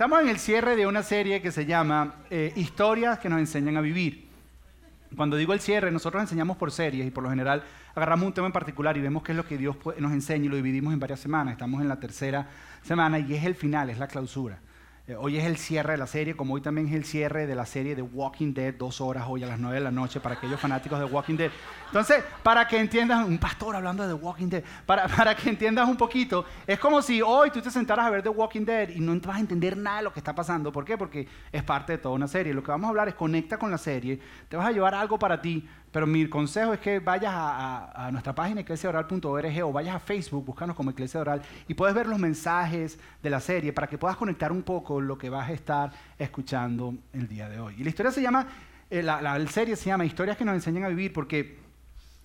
Estamos en el cierre de una serie que se llama eh, Historias que nos enseñan a vivir. Cuando digo el cierre, nosotros enseñamos por series y por lo general agarramos un tema en particular y vemos qué es lo que Dios nos enseña y lo dividimos en varias semanas. Estamos en la tercera semana y es el final, es la clausura. Eh, hoy es el cierre de la serie, como hoy también es el cierre de la serie de Walking Dead, dos horas hoy a las nueve de la noche para aquellos fanáticos de Walking Dead. Entonces, para que entiendas, un pastor hablando de Walking Dead, para, para que entiendas un poquito, es como si hoy tú te sentaras a ver The Walking Dead y no vas a entender nada de lo que está pasando. ¿Por qué? Porque es parte de toda una serie. Lo que vamos a hablar es conecta con la serie, te vas a llevar algo para ti, pero mi consejo es que vayas a, nuestra página eclesiaoral.org o vayas a Facebook, búscanos como Iglesia Oral y puedes ver los mensajes de la serie para que puedas conectar un poco lo que vas a estar escuchando el día de hoy. Y la historia se llama, eh, la, serie se llama Historias que nos enseñan a vivir porque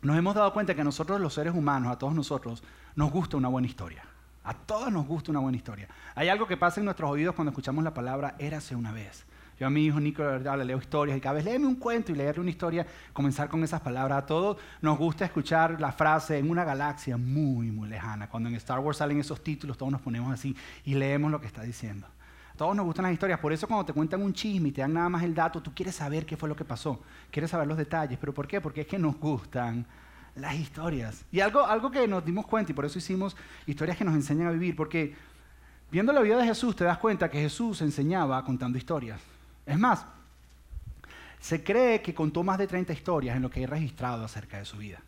nos hemos dado cuenta que a nosotros los seres humanos, a todos nosotros, nos gusta una buena historia. A todos nos gusta una buena historia. Hay algo que pasa en nuestros oídos cuando escuchamos la palabra érase una vez. Yo a mi hijo Nico, le leo historias y cada vez léeme un cuento y leerle una historia, comenzar con esas palabras. A todos nos gusta escuchar la frase en una galaxia muy, muy lejana. Cuando en Star Wars salen esos títulos, todos nos ponemos así y leemos lo que está diciendo. A todos nos gustan las historias, por eso cuando te cuentan un chisme y te dan nada más el dato, tú quieres saber qué fue lo que pasó, quieres saber los detalles. ¿Pero por qué? Porque es que nos gustan las historias. Y algo, algo que nos dimos cuenta, y por eso hicimos historias que nos enseñan a vivir, porque viendo la vida de Jesús te das cuenta que Jesús enseñaba contando historias. Es más, se cree que contó más de 30 historias en lo que hay registrado acerca de su vida.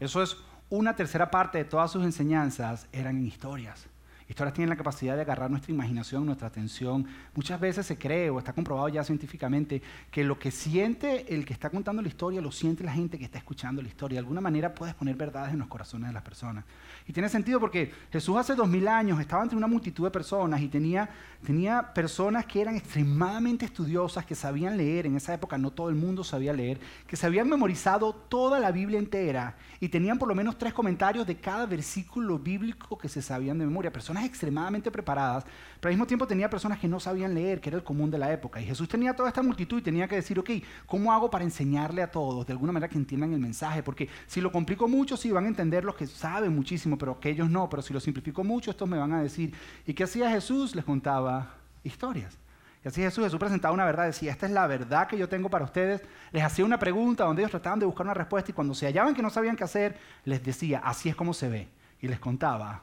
Eso es una tercera parte de todas sus enseñanzas eran historias. Historias tienen la capacidad de agarrar nuestra imaginación, nuestra atención. Muchas veces se cree o está comprobado ya científicamente que lo que siente el que está contando la historia lo siente la gente que está escuchando la historia. De alguna manera puedes poner verdades en los corazones de las personas. Y tiene sentido porque Jesús hace dos mil años estaba entre una multitud de personas y tenía, tenía personas que eran extremadamente estudiosas, que sabían leer. En esa época no todo el mundo sabía leer, que se habían memorizado toda la Biblia entera y tenían por lo menos tres comentarios de cada versículo bíblico que se sabían de memoria. Personas extremadamente preparadas, pero al mismo tiempo tenía personas que no sabían leer, que era el común de la época. Y Jesús tenía toda esta multitud y tenía que decir, ok, ¿cómo hago para enseñarle a todos de alguna manera que entiendan el mensaje? Porque si lo complico mucho, sí van a entender los que saben muchísimo, pero aquellos no. Pero si lo simplifico mucho, estos me van a decir. ¿Y qué hacía Jesús? Les contaba historias. Y así Jesús, Jesús presentaba una verdad, decía, esta es la verdad que yo tengo para ustedes. Les hacía una pregunta donde ellos trataban de buscar una respuesta y cuando se hallaban que no sabían qué hacer, les decía, así es como se ve. Y les contaba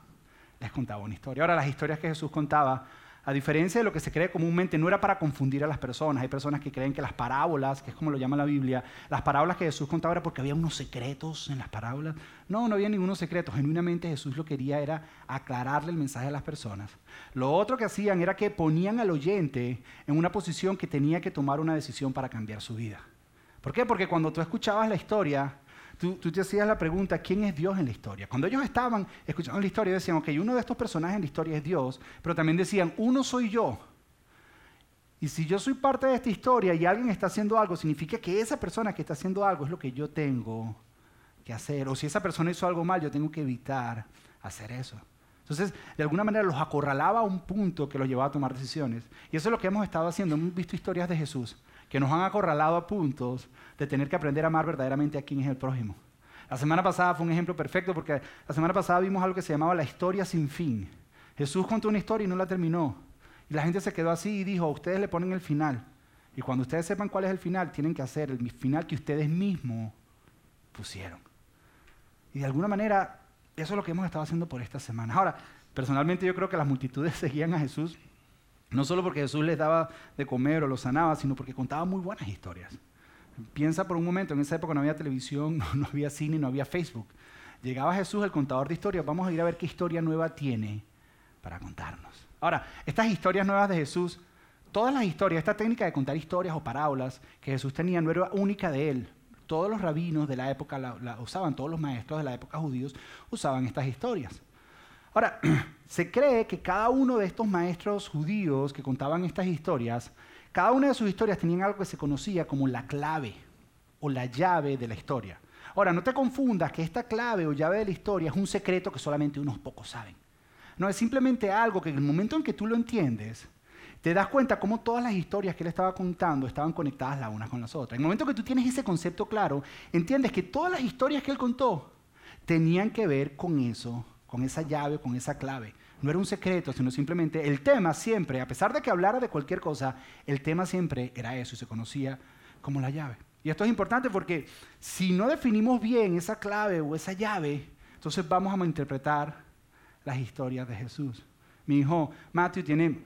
les contaba una historia. Ahora, las historias que Jesús contaba, a diferencia de lo que se cree comúnmente, no era para confundir a las personas. Hay personas que creen que las parábolas, que es como lo llama la Biblia, las parábolas que Jesús contaba era porque había unos secretos en las parábolas. No, no había ninguno secreto. Genuinamente Jesús lo que quería era aclararle el mensaje a las personas. Lo otro que hacían era que ponían al oyente en una posición que tenía que tomar una decisión para cambiar su vida. ¿Por qué? Porque cuando tú escuchabas la historia, tú, te hacías la pregunta, ¿quién es Dios en la historia? Cuando ellos estaban escuchando la historia, decían, ok, uno de estos personajes en la historia es Dios, pero también decían, uno soy yo. Y si yo soy parte de esta historia y alguien está haciendo algo, significa que esa persona que está haciendo algo es lo que yo tengo que hacer. O si esa persona hizo algo mal, yo tengo que evitar hacer eso. Entonces, de alguna manera los acorralaba a un punto que los llevaba a tomar decisiones. Y eso es lo que hemos estado haciendo. Hemos visto historias de Jesús que nos han acorralado a puntos de tener que aprender a amar verdaderamente a quién es el prójimo. La semana pasada fue un ejemplo perfecto porque la semana pasada vimos algo que se llamaba la historia sin fin. Jesús contó una historia y no la terminó. Y la gente se quedó así y dijo, ustedes le ponen el final. Y cuando ustedes sepan cuál es el final, tienen que hacer el final que ustedes mismos pusieron. Y de alguna manera, eso es lo que hemos estado haciendo por esta semana. Ahora, personalmente yo creo que las multitudes seguían a Jesús no solo porque Jesús les daba de comer o los sanaba, sino porque contaba muy buenas historias. Piensa por un momento, en esa época no había televisión, no, había cine, no había Facebook. Llegaba Jesús, el contador de historias, vamos a ir a ver qué historia nueva tiene para contarnos. Ahora, estas historias nuevas de Jesús, todas las historias, esta técnica de contar historias o parábolas que Jesús tenía no era única de él. Todos los rabinos de la época la usaban, todos los maestros de la época judíos usaban estas historias. Ahora, se cree que cada uno de estos maestros judíos que contaban estas historias, cada una de sus historias tenían algo que se conocía como la clave o la llave de la historia. Ahora, no te confundas que esta clave o llave de la historia es un secreto que solamente unos pocos saben. No, es simplemente algo que en el momento en que tú lo entiendes, te das cuenta cómo todas las historias que él estaba contando estaban conectadas las unas con las otras. En el momento que tú tienes ese concepto claro, entiendes que todas las historias que él contó tenían que ver con eso con esa llave, con esa clave. no era un secreto, sino simplemente el tema siempre, a pesar de que hablara de cualquier cosa, el tema siempre era eso y se conocía como la llave. Y esto es importante porque si no definimos bien esa clave o esa llave, entonces vamos a interpretar las historias de Jesús. Mi hijo Matthew tiene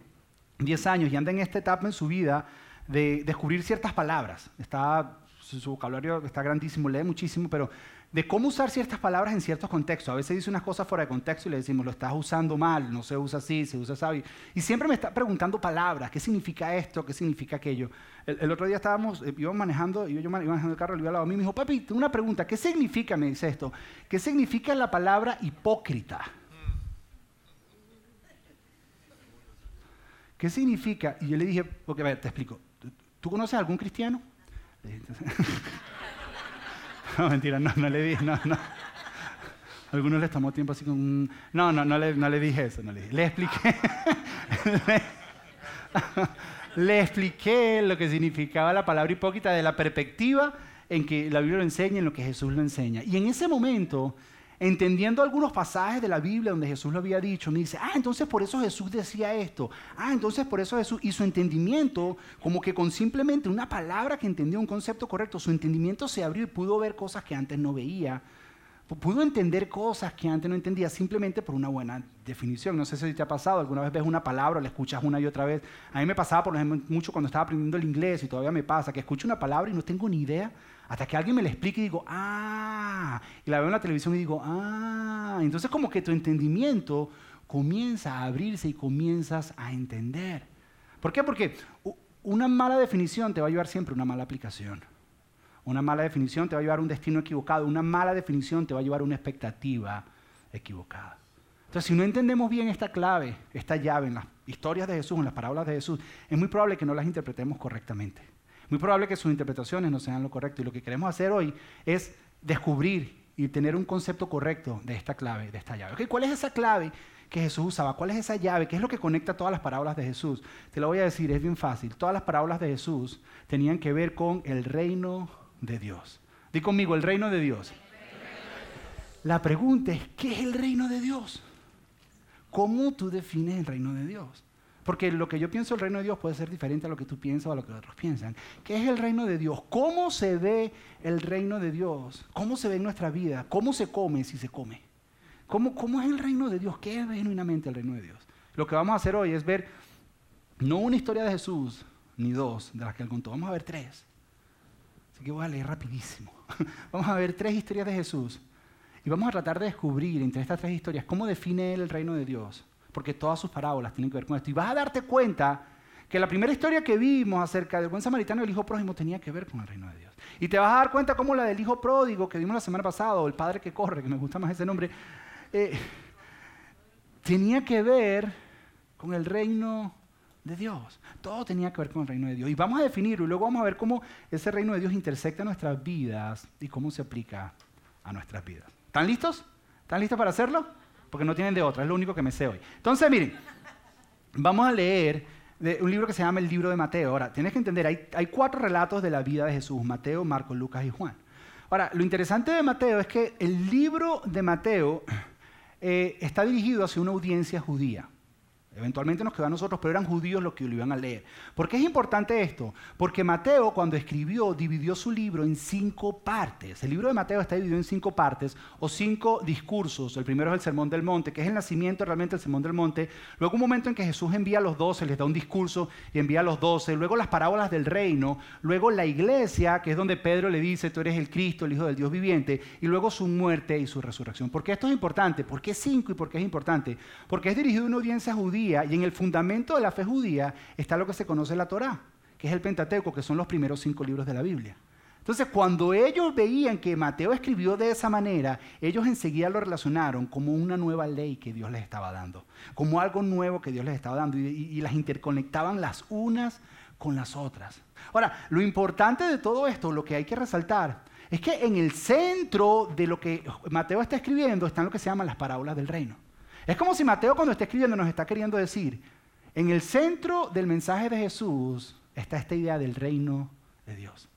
10 años y anda en esta etapa en su vida de descubrir ciertas palabras. Está, su vocabulario está grandísimo, lee muchísimo, pero de cómo usar ciertas palabras en ciertos contextos. A veces dice unas cosas fuera de contexto y le decimos, lo estás usando mal, no se usa así, se usa así. Y siempre me está preguntando palabras, ¿qué significa esto? ¿Qué significa aquello? El, otro día estábamos, eh, íbamos manejando, y yo manejando el carro, le iba al lado a mí, me dijo, papi, una pregunta, ¿qué significa, me dice esto, qué significa la palabra hipócrita? ¿Qué significa? Y yo le dije, ok, a ver, te explico. ¿Tú conoces a algún cristiano? No, mentira, no, no le dije, no, no. Algunos les tomó tiempo así con... No, no, no le, no le dije eso, no le dije. Le expliqué... le, expliqué lo que significaba la palabra hipócrita de la perspectiva en que la Biblia lo enseña, en lo que Jesús lo enseña. Y en ese momento entendiendo algunos pasajes de la Biblia donde Jesús lo había dicho, me dice, ah, entonces por eso Jesús decía esto, ah, entonces por eso Jesús, y su entendimiento, como que con simplemente una palabra que entendía un concepto correcto, su entendimiento se abrió y pudo ver cosas que antes no veía, pudo entender cosas que antes no entendía simplemente por una buena definición. No sé si te ha pasado, alguna vez ves una palabra, la escuchas una y otra vez. A mí me pasaba, por ejemplo, mucho cuando estaba aprendiendo el inglés y todavía me pasa, que escucho una palabra y no tengo ni idea hasta que alguien me la explique y digo, ah, y la veo en la televisión y digo, ah, entonces como que tu entendimiento comienza a abrirse y comienzas a entender. ¿Por qué? Porque una mala definición te va a llevar siempre a una mala aplicación. Una mala definición te va a llevar a un destino equivocado. Una mala definición te va a llevar a una expectativa equivocada. Entonces, si no entendemos bien esta clave, esta llave en las historias de Jesús, en las parábolas de Jesús, es muy probable que no las interpretemos correctamente. Muy probable que sus interpretaciones no sean lo correcto. Y lo que queremos hacer hoy es descubrir y tener un concepto correcto de esta clave, de esta llave. ¿Cuál es esa clave que Jesús usaba? ¿Cuál es esa llave? ¿Qué es lo que conecta todas las parábolas de Jesús? Te lo voy a decir, es bien fácil. Todas las parábolas de Jesús tenían que ver con el reino de Dios. Di conmigo, el reino de Dios. La pregunta es, ¿qué es el reino de Dios? ¿Cómo tú defines el reino de Dios? Porque lo que yo pienso del reino de Dios puede ser diferente a lo que tú piensas o a lo que otros piensan. ¿Qué es el reino de Dios? ¿Cómo se ve el reino de Dios? ¿Cómo se ve en nuestra vida? ¿Cómo se come si se come? ¿Cómo, cómo es el reino de Dios? ¿Qué es genuinamente el reino de Dios? Lo que vamos a hacer hoy es ver no una historia de Jesús, ni dos de las que él contó. Vamos a ver tres. Así que voy a leer rapidísimo. Vamos a ver tres historias de Jesús. Y vamos a tratar de descubrir entre estas tres historias cómo define él el reino de Dios porque todas sus parábolas tienen que ver con esto. Y vas a darte cuenta que la primera historia que vimos acerca del buen samaritano y el hijo prójimo tenía que ver con el reino de Dios. Y te vas a dar cuenta cómo la del hijo pródigo que vimos la semana pasada, o el padre que corre, que me gusta más ese nombre, eh, tenía que ver con el reino de Dios. Todo tenía que ver con el reino de Dios. Y vamos a definirlo y luego vamos a ver cómo ese reino de Dios intersecta nuestras vidas y cómo se aplica a nuestras vidas. ¿Están listos? ¿Están listos para hacerlo? Porque no tienen de otra, es lo único que me sé hoy. Entonces, miren, vamos a leer un libro que se llama el libro de Mateo. Ahora, tienes que entender, hay, cuatro relatos de la vida de Jesús, Mateo, Marcos, Lucas y Juan. Ahora, lo interesante de Mateo es que el libro de Mateo eh, está dirigido hacia una audiencia judía. Eventualmente nos quedó a nosotros, pero eran judíos los que lo iban a leer. ¿Por qué es importante esto? Porque Mateo, cuando escribió, dividió su libro en cinco partes. El libro de Mateo está dividido en cinco partes o cinco discursos. El primero es el Sermón del Monte, que es el nacimiento realmente del Sermón del Monte. Luego un momento en que Jesús envía a los doce, les da un discurso y envía a los doce. Luego las parábolas del reino. Luego la iglesia, que es donde Pedro le dice, tú eres el Cristo, el Hijo del Dios viviente. Y luego su muerte y su resurrección. ¿Por qué esto es importante? ¿Por qué cinco y por qué es importante? Porque es dirigido a una audiencia judía y en el fundamento de la fe judía está lo que se conoce la Torá, que es el Pentateuco, que son los primeros cinco libros de la Biblia. Entonces, cuando ellos veían que Mateo escribió de esa manera, ellos enseguida lo relacionaron como una nueva ley que Dios les estaba dando, como algo nuevo que Dios les estaba dando, y, y las interconectaban las unas con las otras. Ahora, lo importante de todo esto, lo que hay que resaltar, es que en el centro de lo que Mateo está escribiendo están lo que se llaman las parábolas del reino. Es como si Mateo cuando está escribiendo nos está queriendo decir, en el centro del mensaje de Jesús está esta idea del reino de Dios.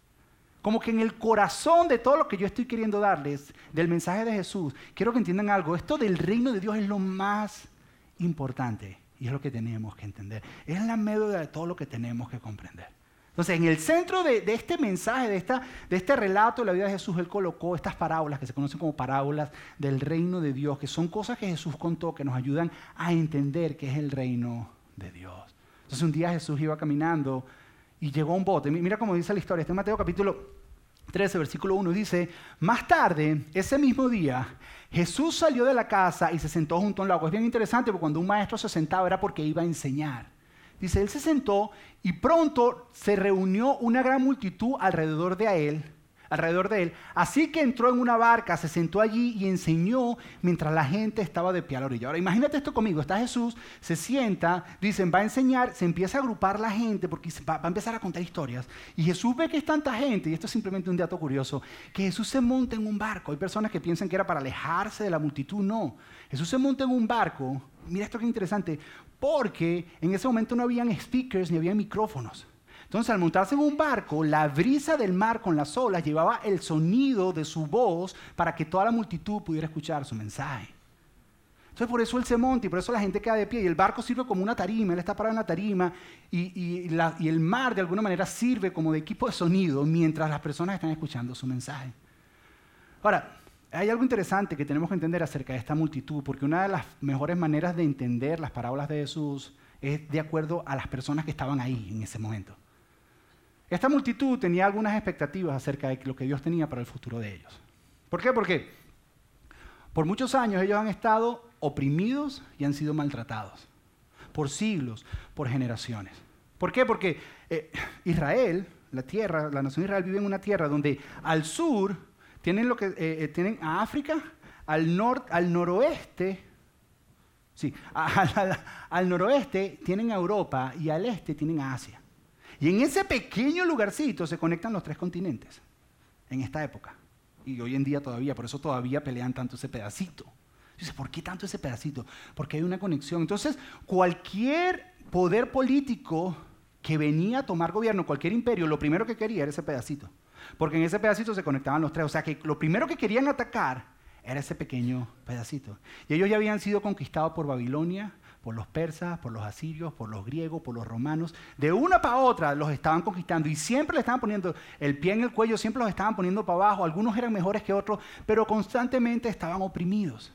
Como que en el corazón de todo lo que yo estoy queriendo darles del mensaje de Jesús, quiero que entiendan algo, esto del reino de Dios es lo más importante y es lo que tenemos que entender. Es la médula de todo lo que tenemos que comprender. Entonces, en el centro de, este mensaje, de, este relato de la vida de Jesús, Él colocó estas parábolas que se conocen como parábolas del reino de Dios, que son cosas que Jesús contó que nos ayudan a entender qué es el reino de Dios. Entonces, un día Jesús iba caminando y llegó a un bote. Mira cómo dice la historia. Este es Mateo capítulo 13, versículo 1 dice, más tarde, ese mismo día, Jesús salió de la casa y se sentó junto a un lago. Es bien interesante porque cuando un maestro se sentaba era porque iba a enseñar. Dice, él se sentó y pronto se reunió una gran multitud alrededor de él alrededor de él. Así que entró en una barca, se sentó allí y enseñó mientras la gente estaba de pie a la orilla. Ahora imagínate esto conmigo, está Jesús, se sienta, dicen, va a enseñar, se empieza a agrupar la gente porque va, a empezar a contar historias. Y Jesús ve que es tanta gente, y esto es simplemente un dato curioso, que Jesús se monta en un barco. Hay personas que piensan que era para alejarse de la multitud, no. Jesús se monta en un barco, mira esto que interesante, porque en ese momento no habían speakers ni había micrófonos. Entonces, al montarse en un barco, la brisa del mar con las olas llevaba el sonido de su voz para que toda la multitud pudiera escuchar su mensaje. Entonces, por eso él se monta y por eso la gente queda de pie. Y el barco sirve como una tarima, él está parado en la tarima y, y el mar de alguna manera sirve como de equipo de sonido mientras las personas están escuchando su mensaje. Ahora, hay algo interesante que tenemos que entender acerca de esta multitud, porque una de las mejores maneras de entender las parábolas de Jesús es de acuerdo a las personas que estaban ahí en ese momento. Esta multitud tenía algunas expectativas acerca de lo que Dios tenía para el futuro de ellos. ¿Por qué? Porque por muchos años ellos han estado oprimidos y han sido maltratados. Por siglos, por generaciones. ¿Por qué? Porque eh, Israel, la tierra, la nación de Israel vive en una tierra donde al sur tienen, lo que, eh, eh, tienen a África, al, norte, al noroeste, sí, al noroeste tienen a Europa y al este tienen a Asia. Y en ese pequeño lugarcito se conectan los tres continentes, en esta época. Y hoy en día todavía, por eso todavía pelean tanto ese pedacito. Dice, ¿por qué tanto ese pedacito? Porque hay una conexión. Entonces, cualquier poder político que venía a tomar gobierno, cualquier imperio, lo primero que quería era ese pedacito. Porque en ese pedacito se conectaban los tres. O sea que lo primero que querían atacar era ese pequeño pedacito. Y ellos ya habían sido conquistados por Babilonia, por los persas, por los asirios, por los griegos, por los romanos. De una para otra los estaban conquistando y siempre le estaban poniendo el pie en el cuello, siempre los estaban poniendo para abajo. Algunos eran mejores que otros, pero constantemente estaban oprimidos.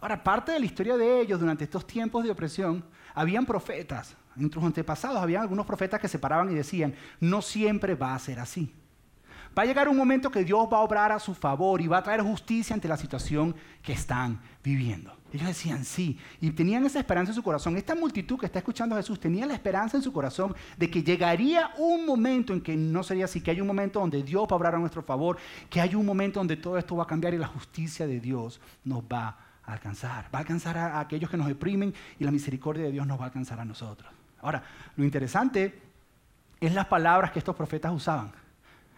Ahora, parte de la historia de ellos durante estos tiempos de opresión, habían profetas. Entre sus antepasados había algunos profetas que se paraban y decían, no siempre va a ser así. Va a llegar un momento que Dios va a obrar a su favor y va a traer justicia ante la situación que están viviendo. Ellos decían sí, y tenían esa esperanza en su corazón. Esta multitud que está escuchando a Jesús tenía la esperanza en su corazón de que llegaría un momento en que no sería así, que hay un momento donde Dios va a obrar a nuestro favor, que hay un momento donde todo esto va a cambiar y la justicia de Dios nos va a alcanzar. Va a alcanzar a aquellos que nos deprimen y la misericordia de Dios nos va a alcanzar a nosotros. Ahora, lo interesante es las palabras que estos profetas usaban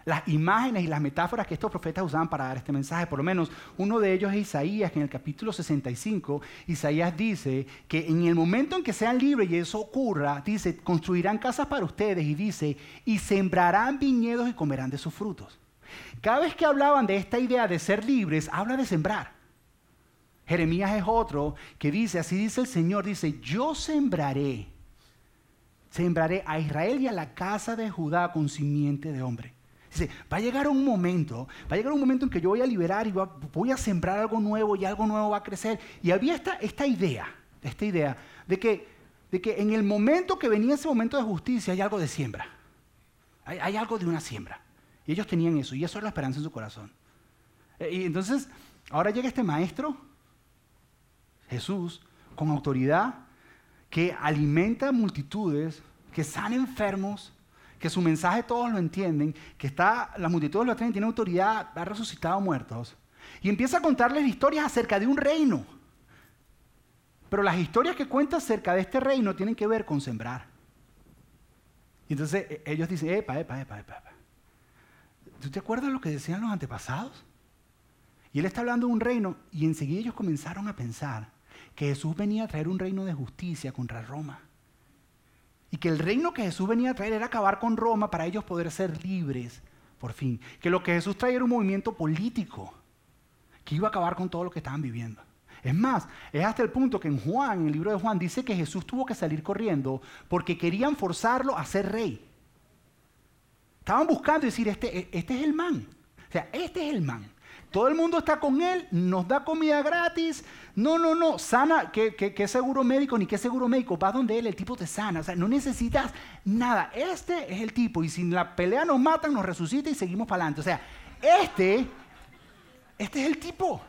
las imágenes y las metáforas que estos profetas usaban para dar este mensaje. Por lo menos uno de ellos es Isaías, que en el capítulo 65, Isaías dice que en el momento en que sean libres y eso ocurra, dice, construirán casas para ustedes y dice, y sembrarán viñedos y comerán de sus frutos. Cada vez que hablaban de esta idea de ser libres, habla de sembrar. Jeremías es otro que dice, así dice el Señor, dice, yo sembraré, sembraré a Israel y a la casa de Judá con simiente de hombre. Dice, va a llegar un momento, va a llegar un momento en que yo voy a liberar y voy a sembrar algo nuevo y algo nuevo va a crecer. Y había esta, esta idea, esta idea de que, de que en el momento que venía ese momento de justicia hay algo de siembra. Hay, hay algo de una siembra. Y ellos tenían eso, y eso era la esperanza en su corazón. Eh, y entonces, ahora llega este maestro, Jesús, con autoridad, que alimenta multitudes, que sana enfermos, que su mensaje todos lo entienden, que está, la multitud lo entienden, tiene autoridad, ha resucitado muertos. Y empieza a contarles historias acerca de un reino. Pero las historias que cuenta acerca de este reino tienen que ver con sembrar. Y entonces e, ellos dicen, epa, epa, epa, epa. ¿Tú te acuerdas lo que decían los antepasados? Y él está hablando de un reino y enseguida ellos comenzaron a pensar que Jesús venía a traer un reino de justicia contra Roma y que el reino que Jesús venía a traer era acabar con Roma para ellos poder ser libres, por fin. Que lo que Jesús traía era un movimiento político que iba a acabar con todo lo que estaban viviendo. Es más, es hasta el punto que en Juan, en el libro de Juan, dice que Jesús tuvo que salir corriendo porque querían forzarlo a ser rey. Estaban buscando decir, este, este es el man. O sea, este es el man. Todo el mundo está con él, nos da comida gratis. No, no, no, sana, ¿qué, seguro médico ni qué seguro médico? Vas donde él, el tipo te sana. O sea, no necesitas nada. Este es el tipo. Y si la pelea nos matan, nos resucita y seguimos para adelante. O sea, este, este es el tipo.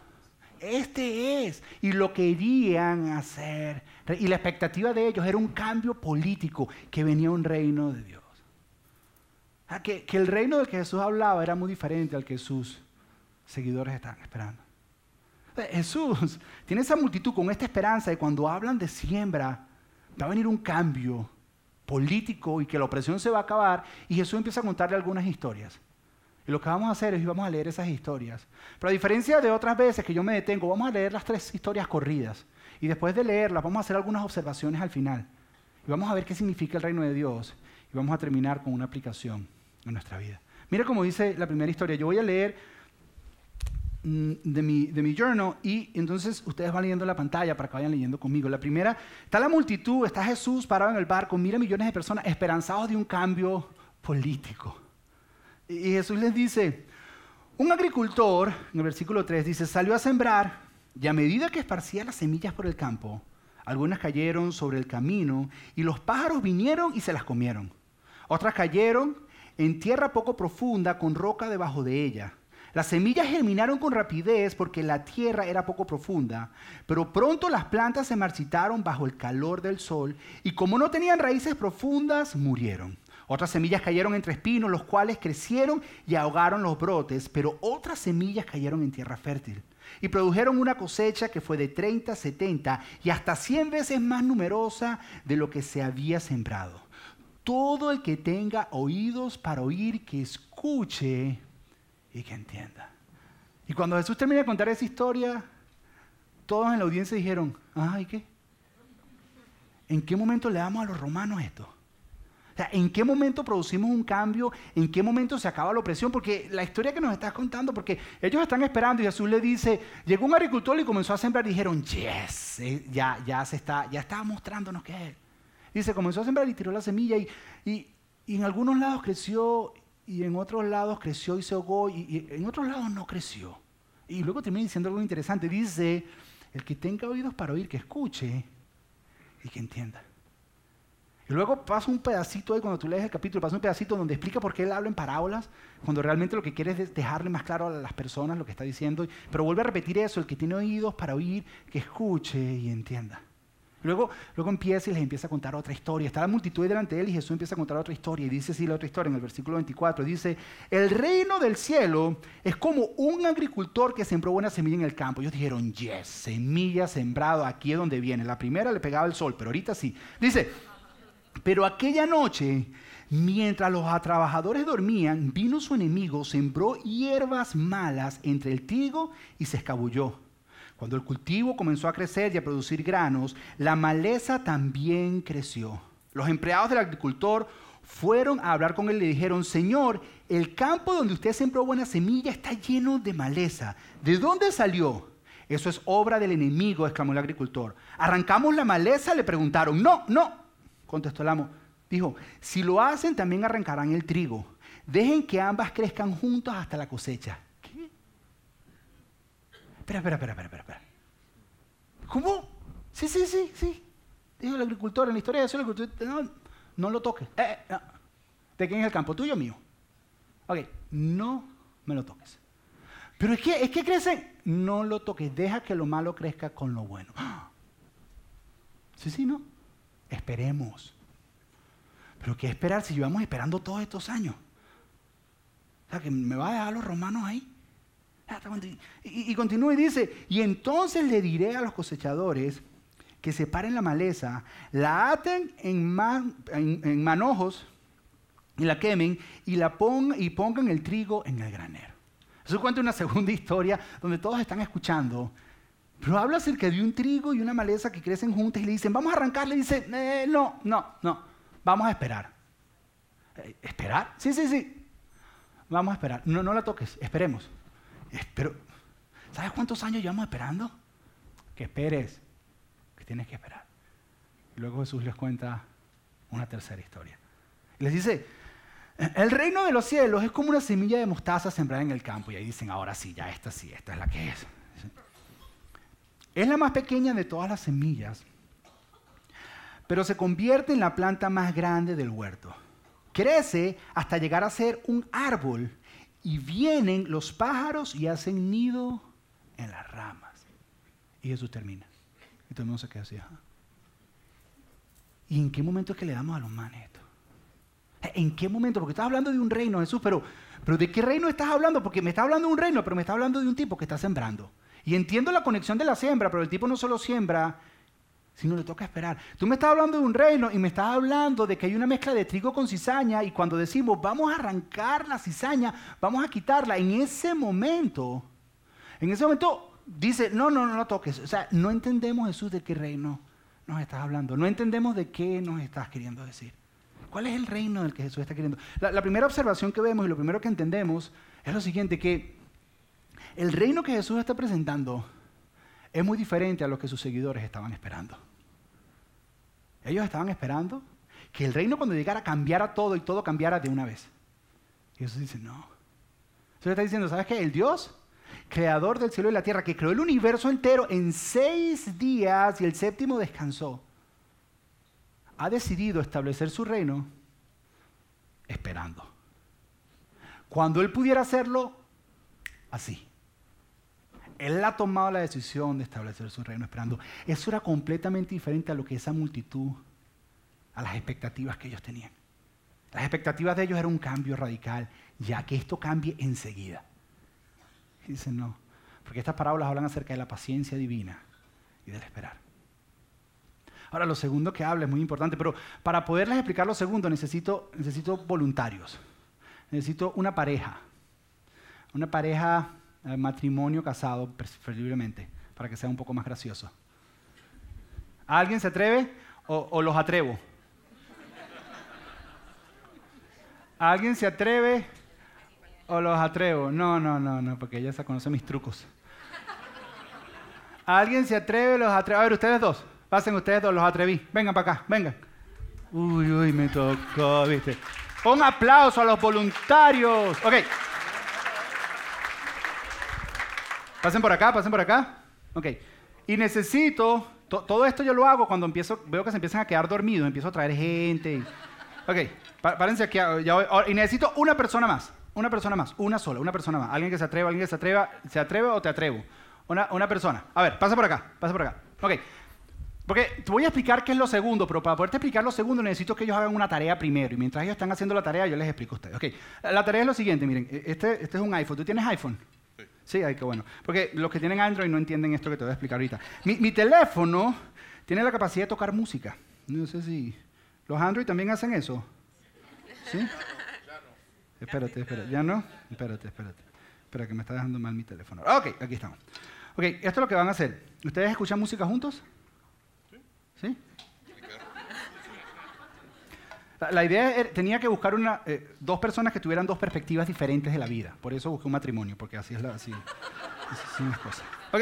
Este es. Y lo querían hacer. Y la expectativa de ellos era un cambio político, que venía un reino de Dios. que, que, el reino del que Jesús hablaba era muy diferente al que sus seguidores estaban esperando. Jesús tiene esa multitud con esta esperanza de cuando hablan de siembra, va a venir un cambio político y que la opresión se va a acabar. Y Jesús empieza a contarle algunas historias. Y lo que vamos a hacer es vamos a leer esas historias. Pero a diferencia de otras veces que yo me detengo, vamos a leer las tres historias corridas. Y después de leerlas, vamos a hacer algunas observaciones al final. Y vamos a ver qué significa el reino de Dios. Y vamos a terminar con una aplicación en nuestra vida. Mira cómo dice la primera historia. Yo voy a leer de mi, de mi journal y entonces ustedes van leyendo la pantalla para que vayan leyendo conmigo. La primera, está la multitud, está Jesús parado en el barco, mira millones de personas esperanzados de un cambio político. Y Jesús les dice, un agricultor, en el versículo 3, dice, salió a sembrar y a medida que esparcía las semillas por el campo, algunas cayeron sobre el camino y los pájaros vinieron y se las comieron. Otras cayeron en tierra poco profunda con roca debajo de ella. Las semillas germinaron con rapidez porque la tierra era poco profunda, pero pronto las plantas se marchitaron bajo el calor del sol y como no tenían raíces profundas, murieron. Otras semillas cayeron entre espinos, los cuales crecieron y ahogaron los brotes, pero otras semillas cayeron en tierra fértil y produjeron una cosecha que fue de 30, 70 y hasta 100 veces más numerosa de lo que se había sembrado. Todo el que tenga oídos para oír, que escuche y que entienda. Y cuando Jesús termina de contar esa historia, todos en la audiencia dijeron, ay, ¿qué? ¿En qué momento le damos a los romanos esto? ¿en qué momento producimos un cambio? ¿En qué momento se acaba la opresión? Porque la historia que nos estás contando, porque ellos están esperando y Jesús le dice, llegó un agricultor y comenzó a sembrar y dijeron, yes, eh, ya, ya se está, ya estaba mostrándonos que es. Dice, comenzó a sembrar y tiró la semilla y, y, en algunos lados creció y en otros lados creció y se ahogó y, y en otros lados no creció. Y luego termina diciendo algo interesante. Dice, el que tenga oídos para oír, que escuche y que entienda. Y luego pasa un pedacito ahí, cuando tú lees el capítulo, pasa un pedacito donde explica por qué él habla en parábolas, cuando realmente lo que quiere es dejarle más claro a las personas lo que está diciendo. Pero vuelve a repetir eso, el que tiene oídos para oír, que escuche y entienda. Luego, empieza y les empieza a contar otra historia. Está la multitud delante de él y Jesús empieza a contar otra historia. Y dice así la otra historia en el versículo 24. Dice, el reino del cielo es como un agricultor que sembró buena semilla en el campo. Ellos dijeron, yes, semilla sembrado, aquí es donde viene. La primera le pegaba el sol, pero ahorita sí. Dice, pero aquella noche, mientras los trabajadores dormían, vino su enemigo, sembró hierbas malas entre el trigo y se escabulló. Cuando el cultivo comenzó a crecer y a producir granos, la maleza también creció. Los empleados del agricultor fueron a hablar con él y le dijeron, Señor, el campo donde usted sembró buena semilla está lleno de maleza. ¿De dónde salió? Eso es obra del enemigo, exclamó el agricultor. ¿Arrancamos la maleza? Le preguntaron. No, no, contestó el amo. Dijo, si lo hacen, también arrancarán el trigo. Dejen que ambas crezcan juntos hasta la cosecha. Espera, espera, espera, espera, espera. ¿Cómo? Sí, sí, sí, sí. Dijo el agricultor en la historia de el agricultor, no, no lo toques. Eh, eh, ¿De quién es el campo? ¿Tuyo o mío? Ok, no me lo toques. Pero es que, es que crecen. No lo toques, deja que lo malo crezca con lo bueno. Sí, sí, ¿no? Esperemos. Pero ¿qué esperar si llevamos esperando todos estos años? O sea, que me va a dejar los romanos ahí. Y, continúa y dice, y entonces le diré a los cosechadores que separen la maleza, la aten en, en, manojos y la quemen y, la pongan, el trigo en el granero. Eso cuenta una segunda historia donde todos están escuchando pero habla acerca de un trigo y una maleza que crecen juntas y le dicen, vamos a arrancar. Le dice, eh, no, no, no, vamos a esperar. Eh, ¿Esperar? Sí, sí, sí. Vamos a esperar. No, no la toques, esperemos. Pero, ¿sabes cuántos años llevamos esperando? que esperes, que tienes que esperar. Y luego Jesús les cuenta una tercera historia. les dice, el reino de los cielos es como una semilla de mostaza sembrada en el campo. Y ahí dicen, ahora sí, ya esta sí, esta es la que es. Es la más pequeña de todas las semillas, pero se convierte en la planta más grande del huerto. Crece hasta llegar a ser un árbol y vienen los pájaros y hacen nido en las ramas. Y Jesús termina. Y todo el mundo se queda así. ¿Y en qué momento es que le damos a los manes esto? ¿En qué momento? Porque estás hablando de un reino, Jesús, pero, pero ¿de qué reino estás hablando? Porque me está hablando de un reino, pero me está hablando de un tipo que está sembrando. Y entiendo la conexión de la siembra, pero el tipo no solo siembra, sino le toca esperar. Tú me estás hablando de un reino y me estás hablando de que hay una mezcla de trigo con cizaña y cuando decimos vamos a arrancar la cizaña, vamos a quitarla, en ese momento, en ese momento dice, no, no, no lo toques. O sea, no entendemos Jesús de qué reino nos estás hablando, no entendemos de qué nos estás queriendo decir. ¿Cuál es el reino del que Jesús está queriendo? La, primera observación que vemos y lo primero que entendemos es lo siguiente, que el reino que Jesús está presentando es muy diferente a lo que sus seguidores estaban esperando. Ellos estaban esperando que el reino cuando llegara cambiara todo y todo cambiara de una vez. Y Jesús dice, no. Jesús está diciendo, ¿sabes qué? El Dios, creador del cielo y la tierra, que creó el universo entero en seis días y el séptimo descansó ha decidido establecer su reino esperando. Cuando él pudiera hacerlo, así. Él ha tomado la decisión de establecer su reino esperando. Eso era completamente diferente a lo que esa multitud, a las expectativas que ellos tenían. Las expectativas de ellos era un cambio radical, ya que esto cambie enseguida. Y dicen, no, porque estas parábolas hablan acerca de la paciencia divina y del esperar. Ahora, lo segundo que habla es muy importante, pero para poderles explicar lo segundo necesito, necesito voluntarios. Necesito una pareja. Una pareja, eh, matrimonio casado, preferiblemente, para que sea un poco más gracioso. ¿Alguien se atreve o, los atrevo? ¿Alguien se atreve o los atrevo? No, no, no, no, porque ella se conoce mis trucos. ¿Alguien se atreve o los atrevo? A ver, ustedes dos. Pasen ustedes dos, los atreví. Vengan para acá, vengan. Uy, uy, me tocó, ¿viste? Un aplauso a los voluntarios. Ok. Pasen por acá, pasen por acá. Ok. Y necesito, todo esto yo lo hago cuando empiezo, veo que se empiezan a quedar dormidos, empiezo a traer gente. Ok, párense aquí. y necesito una persona más, una persona más, una sola, una persona más. Alguien que se atreva, alguien que se atreva, ¿se atreve o te atrevo? Una, una persona. A ver, pasa por acá, pasa por acá. Ok. Porque te voy a explicar qué es lo segundo, pero para poderte explicar lo segundo necesito que ellos hagan una tarea primero. Y mientras ellos están haciendo la tarea, yo les explico a ustedes. Okay. La tarea es lo siguiente, miren, e-, este, este es un iPhone. ¿Tú tienes iPhone? Sí. Sí, ay, qué bueno. Porque los que tienen Android no entienden esto que te voy a explicar ahorita. Mi, mi teléfono tiene la capacidad de tocar música. No sé si... ¿Los Android también hacen eso? ¿Sí? Ya no. Espérate, espérate. ¿Ya no? Espérate, espérate. Espera, que me está dejando mal mi teléfono. Ok, aquí estamos. Ok, esto es lo que van a hacer. ¿Ustedes escuchan música juntos? ¿Sí? La, idea tenía que buscar eh, dos personas que tuvieran dos perspectivas diferentes de la vida. Por eso busqué un matrimonio, porque así es la así, así es Ok.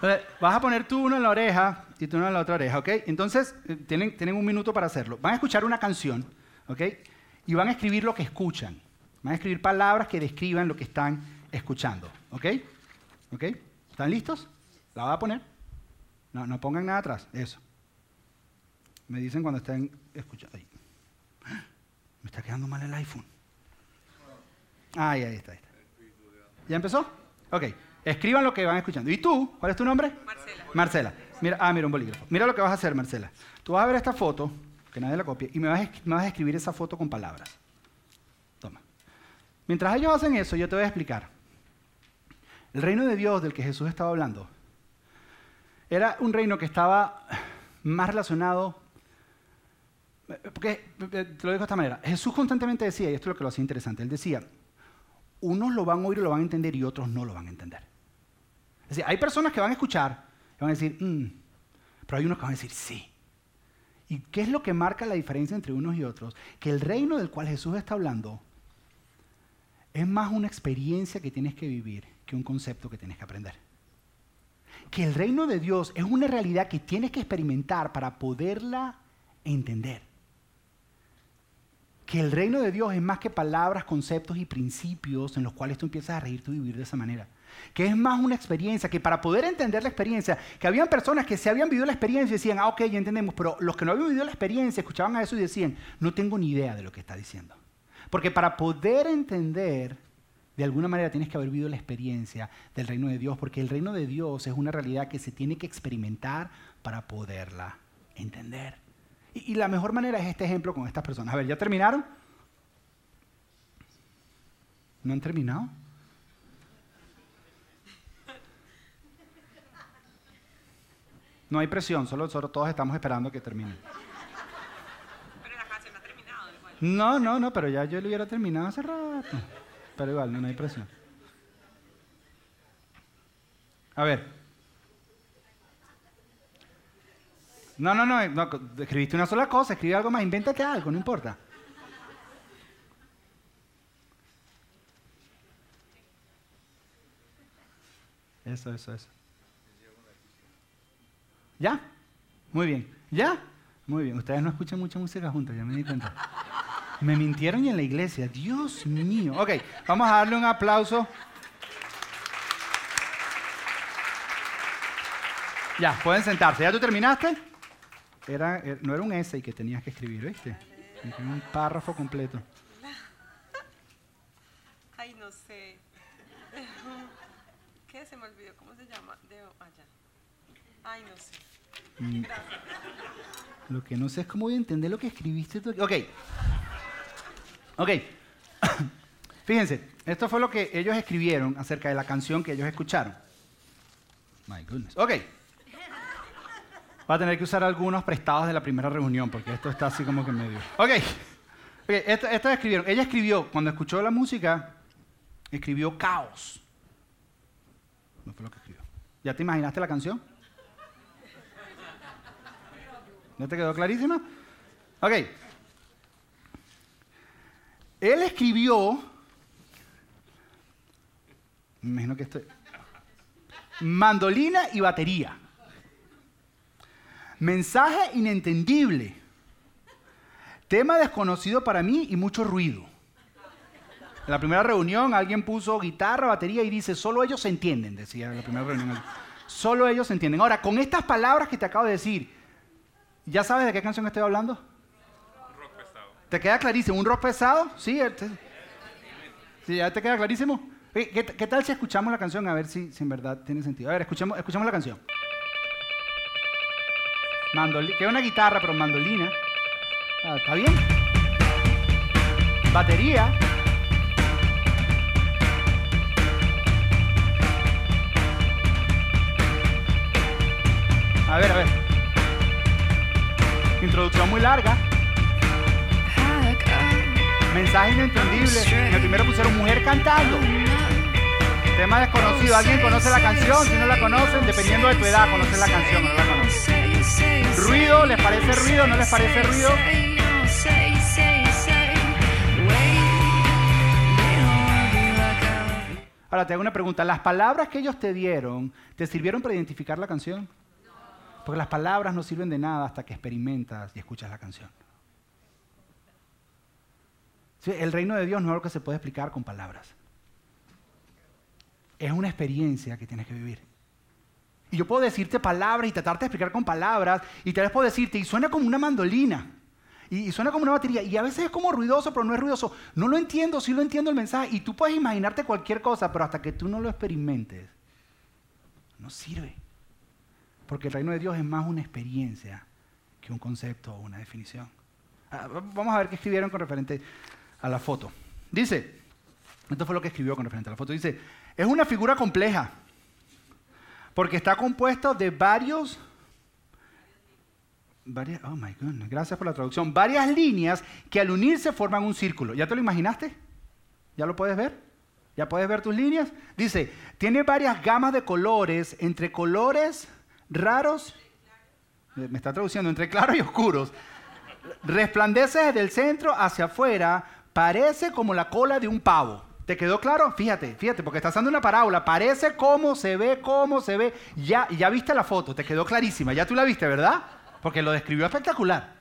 Vas a poner tú uno en la oreja y tú uno en la otra oreja, ¿ok? Entonces, eh, tienen, tienen un minuto para hacerlo. Van a escuchar una canción, ¿ok? Y van a escribir lo que escuchan. Van a escribir palabras que describan lo que están escuchando, ¿ok? ¿Ok? ¿Están listos? ¿La va a poner? No, no pongan nada atrás, eso. Me dicen cuando estén escuchando. Me está quedando mal el iPhone. Ah, ahí está, ahí está. ¿Ya empezó? Ok. Escriban lo que van escuchando. ¿Y tú? ¿Cuál es tu nombre? Marcela. Marcela. Mira, ah, mira un bolígrafo. Mira lo que vas a hacer, Marcela. Tú vas a ver esta foto, que nadie la copie, y me vas, a, me vas a escribir esa foto con palabras. Toma. Mientras ellos hacen eso, yo te voy a explicar. El reino de Dios del que Jesús estaba hablando era un reino que estaba más relacionado, porque te lo digo de esta manera, Jesús constantemente decía, y esto es lo que lo hacía interesante, él decía, unos lo van a oír y lo van a entender y otros no lo van a entender. Es decir, hay personas que van a escuchar y van a decir, mm", pero hay unos que van a decir, sí. ¿Y qué es lo que marca la diferencia entre unos y otros? Que el reino del cual Jesús está hablando es más una experiencia que tienes que vivir que un concepto que tienes que aprender. que el reino de Dios es una realidad que tienes que experimentar para poderla entender. Que el reino de Dios es más que palabras, conceptos y principios en los cuales tú empiezas a reírte y vivir de esa manera. Que es más una experiencia, que para poder entender la experiencia, que habían personas que se habían vivido la experiencia y decían, ah, ok, ya entendemos, pero los que no habían vivido la experiencia escuchaban a eso y decían, no tengo ni idea de lo que está diciendo. Porque para poder entender de alguna manera tienes que haber vivido la experiencia del reino de Dios, porque el reino de Dios es una realidad que se tiene que experimentar para poderla entender. Y, la mejor manera es este ejemplo con estas personas. A ver, ¿ya terminaron? ¿No han terminado? No hay presión, solo, solo todos estamos esperando que termine. Pero la no ha terminado. No, no, no, pero ya yo lo hubiera terminado hace rato. Pero igual, no, hay presión. A ver. No, no, no, escribiste una sola cosa, escribe algo más, invéntate algo, no importa. Eso, eso, eso. ¿Ya? Muy bien. ¿Ya? Muy bien. Ustedes no escuchan mucha música juntos, ya me di cuenta. Me mintieron y en la iglesia. Dios mío. Ok, vamos a darle un aplauso. Ya, pueden sentarse. ¿Ya tú terminaste? Era, eh, no era un essay que tenías que escribir, ¿viste? Un párrafo completo. Ay, no sé. ¿Qué se me olvidó? ¿Cómo se llama? De allá. Ay, no sé. Mm. Lo que no sé es cómo voy a entender lo que escribiste tú. Ok. Ok. Fíjense, esto fue lo que ellos escribieron acerca de la canción que ellos escucharon. My goodness. Ok. Va a tener que usar algunos prestados de la primera reunión porque esto está así como que medio. Ok. okay esto, escribieron. Ella escribió, cuando escuchó la música, escribió caos. No fue lo que escribió. ¿Ya te imaginaste la canción? ¿No te quedó clarísima? Ok. Él escribió, me imagino que esto, mandolina y batería. Mensaje inentendible. Tema desconocido para mí y mucho ruido. En la primera reunión alguien puso guitarra, batería y dice, solo ellos se entienden, decía en la primera reunión. Solo ellos se entienden. Ahora, con estas palabras que te acabo de decir, ¿ya sabes de qué canción estoy hablando? ¿Te queda clarísimo? ¿Un rock pesado? Sí, este, sí ya te queda clarísimo. ¿Qué, tal si escuchamos la canción a ver si, en verdad tiene sentido? A ver, escuchemos, escuchemos la canción. Mandolina, que es una guitarra, pero mandolina. Ah, ¿Está bien? Batería. A ver, a ver. Introducción muy larga. Mensaje inentendible. En el primero pusieron mujer cantando. Tema desconocido. ¿Alguien conoce la canción? Si no la conocen, dependiendo de tu edad, conocen la canción conocen. ¿Ruido? ¿Les parece ruido? ¿No les parece ruido? Ahora te hago una pregunta. ¿Las palabras que ellos te dieron te sirvieron para identificar la canción? Porque las palabras no sirven de nada hasta que experimentas y escuchas la canción. El reino de Dios no es algo que se puede explicar con palabras. Es una experiencia que tienes que vivir. Y yo puedo decirte palabras y tratarte de explicar con palabras, y tal vez puedo decirte, y suena como una mandolina, y, suena como una batería, y a veces es como ruidoso, pero no es ruidoso. No lo entiendo, sí lo entiendo el mensaje, y tú puedes imaginarte cualquier cosa, pero hasta que tú no lo experimentes, no sirve. Porque el reino de Dios es más una experiencia que un concepto o una definición. Ah, vamos a ver qué escribieron con referente a la foto. Dice, esto fue lo que escribió con referente a la foto, dice, es una figura compleja, porque está compuesto de varios, varias, oh my goodness, gracias por la traducción, varias líneas que al unirse forman un círculo. ¿Ya te lo imaginaste? ¿Ya lo puedes ver? ¿Ya puedes ver tus líneas? Dice, tiene varias gamas de colores, entre colores raros, me está traduciendo, entre claros y oscuros. Resplandece desde el centro hacia afuera, parece como la cola de un pavo. ¿Te quedó claro? Fíjate, fíjate, porque estás dando una parábola. Parece cómo se ve, cómo se ve. Ya, ya viste la foto, te quedó clarísima. Ya tú la viste, ¿verdad? Porque lo describió espectacular.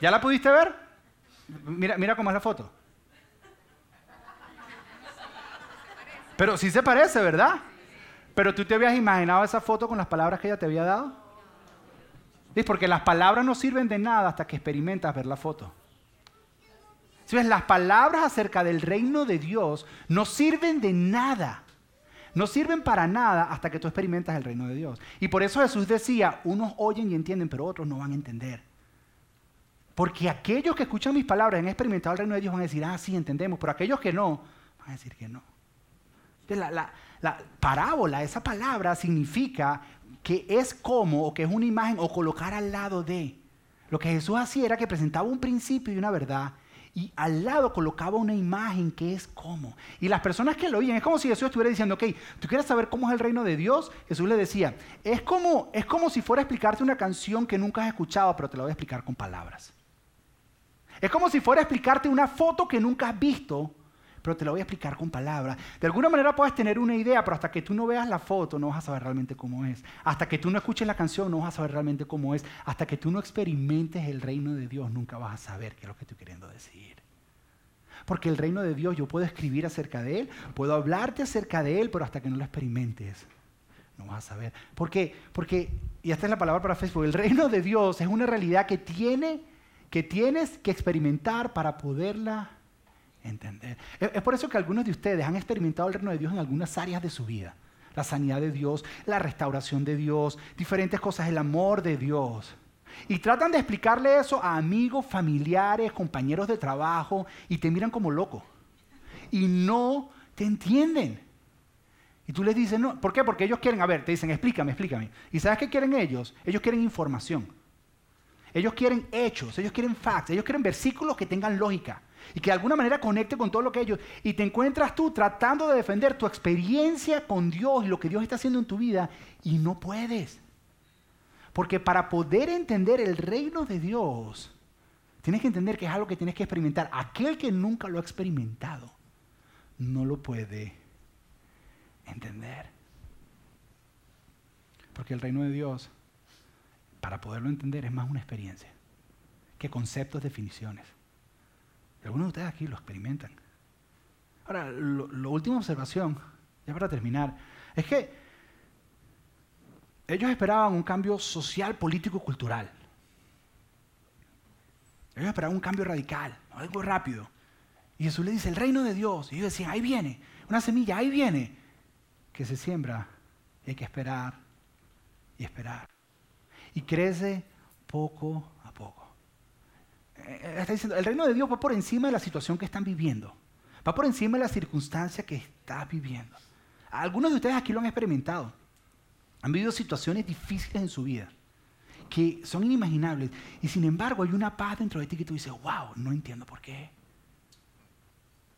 ¿Ya la pudiste ver? Mira, mira cómo es la foto. Pero sí se parece, ¿verdad? Pero tú te habías imaginado esa foto con las palabras que ella te había dado. ¿Sí? Porque las palabras no sirven de nada hasta que experimentas ver la foto. ¿Sí ves? Las palabras acerca del reino de Dios no sirven de nada. No sirven para nada hasta que tú experimentas el reino de Dios. Y por eso Jesús decía, unos oyen y entienden, pero otros no van a entender. Porque aquellos que escuchan mis palabras y han experimentado el reino de Dios van a decir, ah, sí, entendemos, pero aquellos que no, van a decir que no. La, parábola, esa palabra significa que es como, o que es una imagen, o colocar al lado de. Lo que Jesús hacía era que presentaba un principio y una verdad, y al lado colocaba una imagen que es como. Y las personas que lo oían, es como si Jesús estuviera diciendo, ok, ¿tú quieres saber cómo es el reino de Dios? Jesús le decía, es como, es como si fuera a explicarte una canción que nunca has escuchado, pero te la voy a explicar con palabras. Es como si fuera a explicarte una foto que nunca has visto, pero te la voy a explicar con palabras. De alguna manera puedes tener una idea, pero hasta que tú no veas la foto no vas a saber realmente cómo es. Hasta que tú no escuches la canción no vas a saber realmente cómo es. Hasta que tú no experimentes el reino de Dios nunca vas a saber qué es lo que estoy queriendo decir. Porque el reino de Dios yo puedo escribir acerca de él, puedo hablarte acerca de él, pero hasta que no lo experimentes no vas a saber. ¿Por qué? Porque, y esta es la palabra para Facebook, el reino de Dios es una realidad que, tiene, que tienes que experimentar para poderla entender. Es, por eso que algunos de ustedes han experimentado el reino de Dios en algunas áreas de su vida. La sanidad de Dios, la restauración de Dios, diferentes cosas, el amor de Dios. Y tratan de explicarle eso a amigos, familiares, compañeros de trabajo y te miran como loco. Y no te entienden. Y tú les dices, no, ¿por qué? Porque ellos quieren, a ver, te dicen, explícame, explícame. ¿Y sabes qué quieren ellos? Ellos quieren información. Ellos quieren hechos, ellos quieren facts, ellos quieren versículos que tengan lógica y que de alguna manera conecte con todo lo que ellos. Y te encuentras tú tratando de defender tu experiencia con Dios y lo que Dios está haciendo en tu vida y no puedes. Porque para poder entender el reino de Dios, tienes que entender que es algo que tienes que experimentar. Aquel que nunca lo ha experimentado no lo puede entender. Porque el reino de Dios, para poderlo entender, es más una experiencia que conceptos, definiciones. Algunos de ustedes aquí lo experimentan. Ahora, la última observación, ya para terminar, es que ellos esperaban un cambio social, político cultural. Ellos esperaban un cambio radical, algo rápido. Y Jesús le dice, el reino de Dios. Y ellos decían, ahí viene, una semilla, ahí viene, que se siembra. Hay que esperar y esperar. Y crece poco a poco. Eh, eh, está diciendo, el reino de Dios va por encima de la situación que están viviendo. Va por encima de la circunstancia que estás viviendo. Algunos de ustedes aquí lo han experimentado. Han vivido situaciones difíciles en su vida que son inimaginables. Y sin embargo hay una paz dentro de ti que tú dices, wow, no entiendo por qué.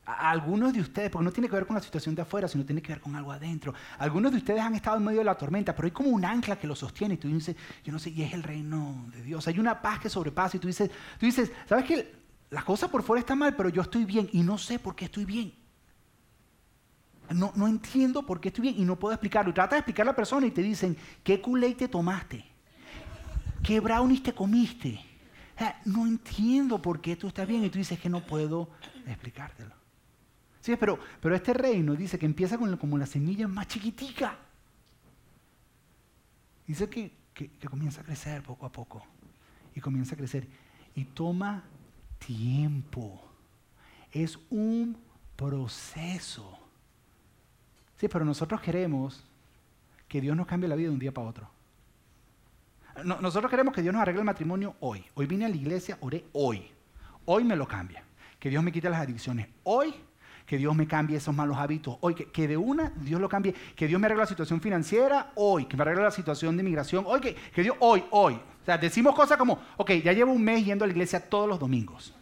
Algunos de ustedes, porque no tiene que ver con la situación de afuera, sino tiene que ver con algo adentro. Algunos de ustedes han estado en medio de la tormenta, pero hay como un ancla que lo sostiene y tú dices, yo no sé, y es el reino de Dios. Hay una paz que sobrepasa y tú dices, tú dices, ¿sabes qué? La cosa por fuera está mal, pero yo estoy bien y no sé por qué estoy bien. No, no entiendo por qué estoy bien y no puedo explicarlo. Y trata de explicar a la persona y te dicen, ¿qué culé te tomaste? ¿Qué brownies te comiste? no entiendo por qué tú estás bien y tú dices que no puedo explicártelo. Sí, pero, pero este reino dice que empieza con como la semilla más chiquitica. Dice que, que comienza a crecer poco a poco. Y comienza a crecer. Y toma tiempo. Es un proceso. Sí, pero nosotros queremos que Dios nos cambie la vida de un día para otro. nosotros queremos que Dios nos arregle el matrimonio hoy. Hoy vine a la iglesia, oré hoy. Hoy me lo cambia. Que Dios me quite las adicciones. Hoy que Dios me cambie esos malos hábitos. Hoy, que, de una Dios lo cambie. Que Dios me arregle la situación financiera. Hoy, que me arregle la situación de inmigración. Hoy, que, Dios, hoy, hoy. O sea, decimos cosas como, ok, ya llevo un mes yendo a la iglesia todos los domingos.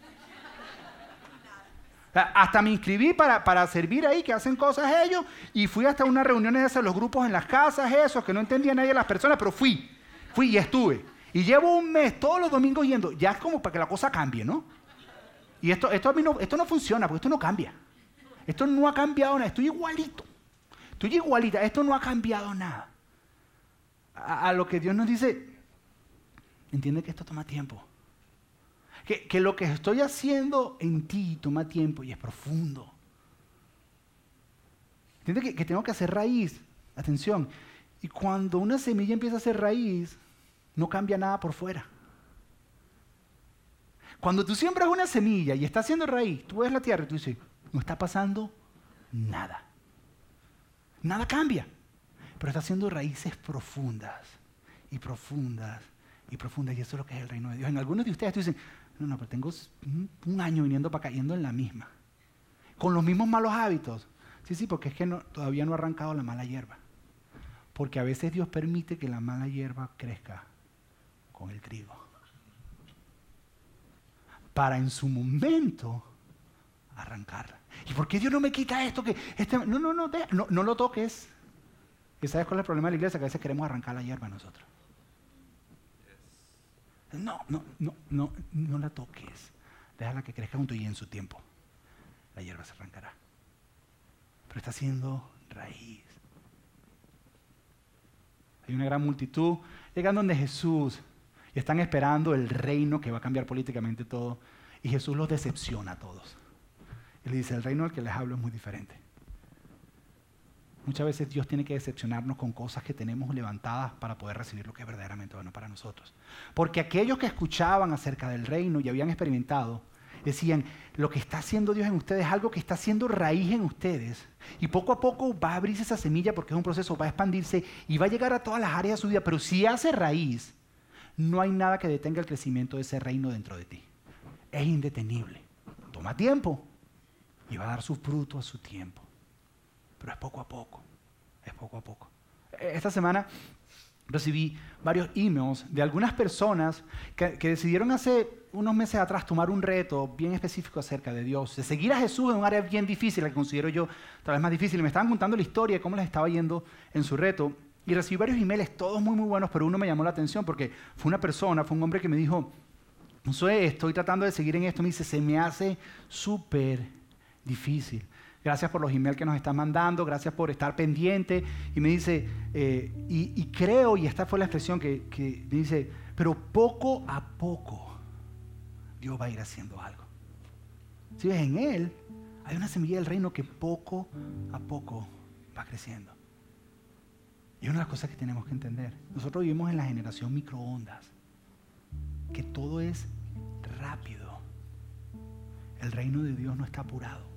Hasta me inscribí para, para, servir ahí, que hacen cosas ellos, y fui hasta unas reuniones de esas, los grupos en las casas, eso, que no entendía nadie las personas, pero fui, fui y estuve. Y llevo un mes todos los domingos yendo, ya es como para que la cosa cambie, ¿no? Y esto, esto, a mí no, esto no funciona, porque esto no cambia. Esto no ha cambiado nada, estoy igualito. Estoy igualita, esto no ha cambiado nada. A, lo que Dios nos dice, entiende que esto toma tiempo. Que, que lo que estoy haciendo en ti toma tiempo y es profundo. Entiende que, que tengo que hacer raíz. Atención. Y cuando una semilla empieza a hacer raíz, no cambia nada por fuera. Cuando tú siembras una semilla y está haciendo raíz, tú ves la tierra y tú dices, no está pasando nada. Nada cambia. Pero está haciendo raíces profundas y profundas y profundas. Y eso es lo que es el reino de Dios. En algunos de ustedes dicen, no, no, pero tengo un, año viniendo para acá, yendo en la misma. Con los mismos malos hábitos. Sí, sí, porque es que todavía no ha arrancado la mala hierba. Porque a veces Dios permite que la mala hierba crezca con el trigo. Para en su momento arrancarla. ¿Y por qué Dios no me quita esto? Que este, no, no, no, no, no lo toques. ¿Y sabes cuál es el problema de la iglesia? Que a veces queremos arrancar la hierba nosotros. No, no, no, no, no la toques. Déjala que crezca junto y en su tiempo. La hierba se arrancará. Pero está haciendo raíz. Hay una gran multitud llegando donde Jesús y están esperando el reino que va a cambiar políticamente todo. Y Jesús los decepciona a todos. Dice, el reino al que les hablo es muy diferente. Muchas veces Dios tiene que decepcionarnos con cosas que tenemos levantadas para poder recibir lo que es verdaderamente bueno para nosotros. Porque aquellos que escuchaban acerca del reino y habían experimentado, decían, lo que está haciendo Dios en ustedes es algo que está haciendo raíz en ustedes. Y poco a poco va a abrirse esa semilla porque es un proceso, va a expandirse y va a llegar a todas las áreas de su vida. Pero si hace raíz, no hay nada que detenga el crecimiento de ese reino dentro de ti. Es indetenible. Toma tiempo y va a dar su fruto a su tiempo. Pero es poco a poco, es poco a poco. Esta semana recibí varios emails de algunas personas que, que, decidieron hace unos meses atrás tomar un reto bien específico acerca de Dios, de seguir a Jesús en un área bien difícil, la que considero yo tal vez más difícil. Y me estaban contando la historia de cómo les estaba yendo en su reto. Y recibí varios emails, todos muy, muy buenos, pero uno me llamó la atención porque fue una persona, fue un hombre que me dijo, sé, estoy tratando de seguir en esto. Me dice, se me hace súper difícil. Gracias por los emails que nos están mandando, gracias por estar pendiente. Y me dice, eh, y, creo, y esta fue la expresión que, me dice, pero poco a poco Dios va a ir haciendo algo. Si ves, en Él hay una semilla del reino que poco a poco va creciendo. Y una de las cosas que tenemos que entender, nosotros vivimos en la generación microondas, que todo es rápido. El reino de Dios no está apurado.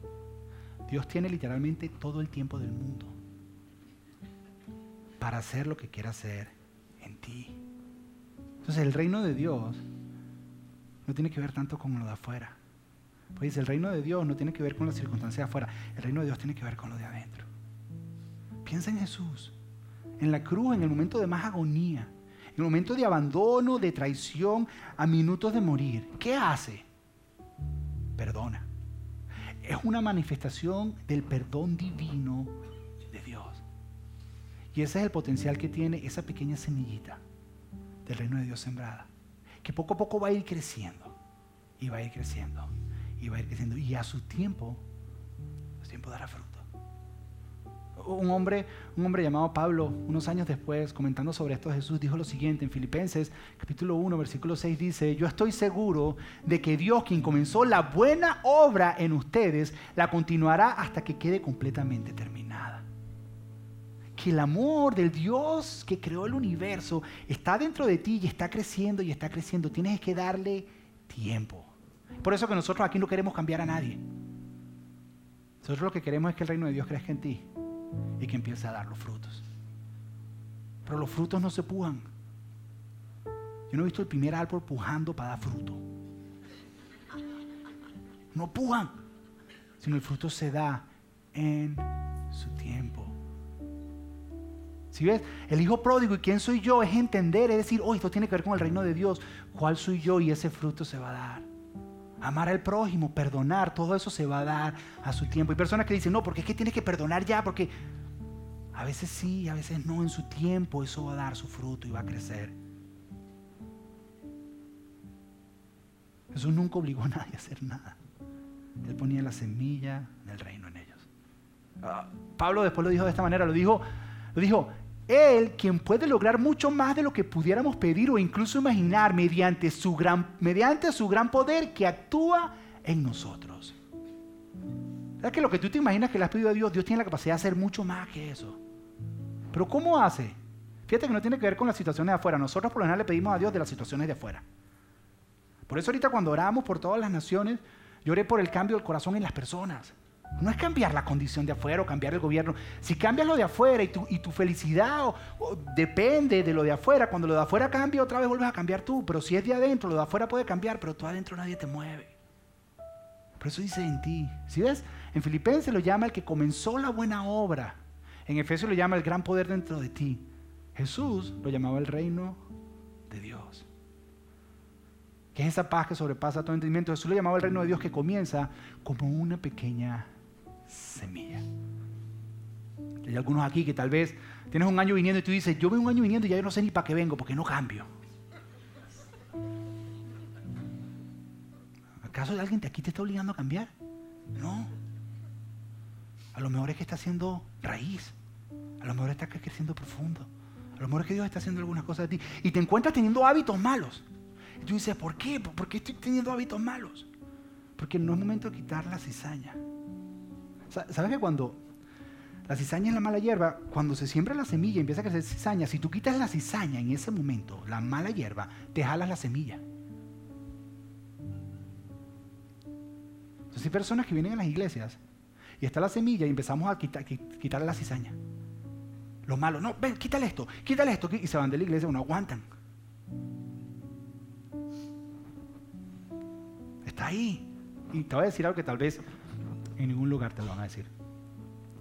Dios tiene literalmente todo el tiempo del mundo para hacer lo que quiera hacer en ti. Entonces el reino de Dios no tiene que ver tanto con lo de afuera. Pues el reino de Dios no tiene que ver con las circunstancias de afuera. El reino de Dios tiene que ver con lo de adentro. Piensa en Jesús, en la cruz, en el momento de más agonía, en el momento de abandono, de traición, a minutos de morir. ¿Qué hace? Perdona es una manifestación del perdón divino de Dios. Y ese es el potencial que tiene esa pequeña semillita del reino de Dios sembrada, que poco a poco va a ir creciendo, y va a ir creciendo, y va a ir creciendo, y a su tiempo, su tiempo dará fruto. Un hombre, un hombre llamado Pablo, unos años después, comentando sobre esto, Jesús dijo lo siguiente en Filipenses capítulo 1, versículo 6, dice, yo estoy seguro de que Dios, quien comenzó la buena obra en ustedes, la continuará hasta que quede completamente terminada. Que el amor del Dios que creó el universo está dentro de ti y está creciendo y está creciendo. Tienes que darle tiempo. Por eso que nosotros aquí no queremos cambiar a nadie. Nosotros lo que queremos es que el reino de Dios crezca en ti y que empiece a dar los frutos. Pero los frutos no se pujan. Yo no he visto el primer árbol pujando para dar fruto. No pujan, sino el fruto se da en su tiempo. Si ves, el hijo pródigo y quién soy yo es entender, es decir, oh, esto tiene que ver con el reino de Dios. ¿Cuál soy yo? Y ese fruto se va a dar. Amar al prójimo, perdonar, todo eso se va a dar a su tiempo. Hay personas que dicen, no, porque es que tienes que perdonar ya, porque a veces sí, a veces no, en su tiempo eso va a dar su fruto y va a crecer. Jesús nunca obligó a nadie a hacer nada. Él ponía la semilla del reino en ellos. Ah, Pablo después lo dijo de esta manera, lo dijo, lo dijo, Él quien puede lograr mucho más de lo que pudiéramos pedir o incluso imaginar mediante su gran, mediante su gran poder que actúa en nosotros. ¿Sabes que lo que tú te imaginas que le has pedido a Dios, Dios tiene la capacidad de hacer mucho más que eso? Pero ¿cómo hace? Fíjate que no tiene que ver con las situaciones de afuera. Nosotros por lo general le pedimos a Dios de las situaciones de afuera. Por eso ahorita cuando oramos por todas las naciones, lloré por el cambio del corazón en las personas. No es cambiar la condición de afuera o cambiar el gobierno. Si cambias lo de afuera y tu, y tu felicidad depende de lo de afuera, cuando lo de afuera cambia, otra vez vuelves a cambiar tú. Pero si es de adentro, lo de afuera puede cambiar, pero tú adentro nadie te mueve. Por eso dice en ti. Si ves, en Filipenses lo llama el que comenzó la buena obra. En Efesios lo llama el gran poder dentro de ti. Jesús lo llamaba el reino de Dios. Que es esa paz que sobrepasa todo entendimiento. Jesús lo llamaba el reino de Dios que comienza como una pequeña semilla. Hay algunos aquí que tal vez tienes un año viniendo y tú dices, yo veo un año viniendo y ya yo no sé ni para qué vengo porque no cambio. ¿Acaso alguien de aquí te está obligando a cambiar? No. A lo mejor es que está haciendo raíz. A lo mejor está creciendo profundo. A lo mejor es que Dios está haciendo algunas cosas de ti. Y te encuentras teniendo hábitos malos. Y tú dices, ¿por qué? ¿Por qué estoy teniendo hábitos malos? Porque no es momento de quitar la cizaña. ¿Sabes que cuando la cizaña es la mala hierba, cuando se siembra la semilla empieza a crecer cizaña, si tú quitas la cizaña en ese momento, la mala hierba, te jalas la semilla. Entonces hay personas que vienen a las iglesias y está la semilla y empezamos a quitar, quitarle la cizaña. Lo malo, no, ven, quítale esto, quítale esto, y se van de la iglesia, no aguantan. Está ahí. Y te voy a decir algo que tal vez en ningún lugar te lo van a decir.